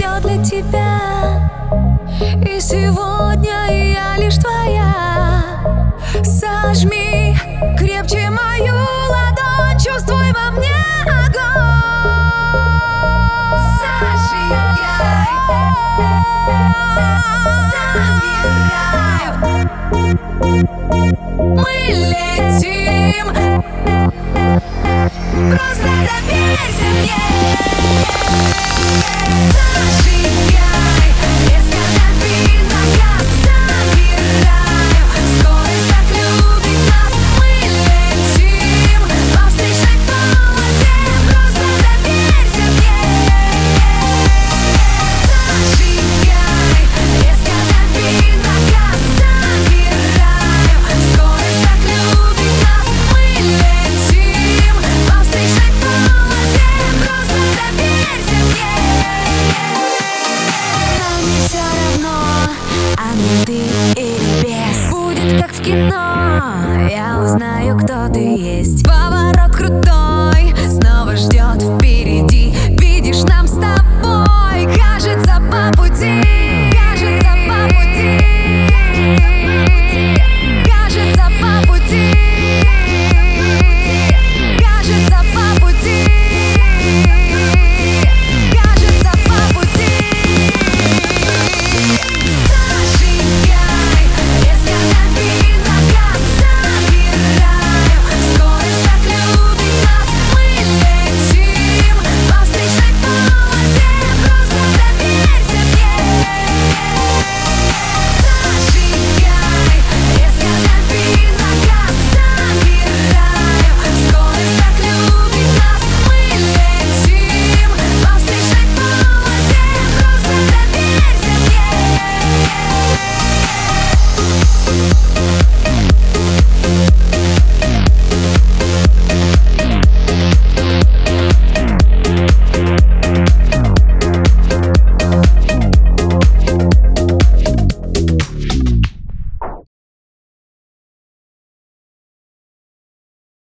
все для тебя. И сегодня я лишь твоя. Сожми крепче мою ладонь Чувствуй во мне огонь. Зажигай забирай, Мы летим. Просто доверься мне. Узнаю, кто ты есть. Поворот крутой Снова ждет впереди. Видишь, нам с тобой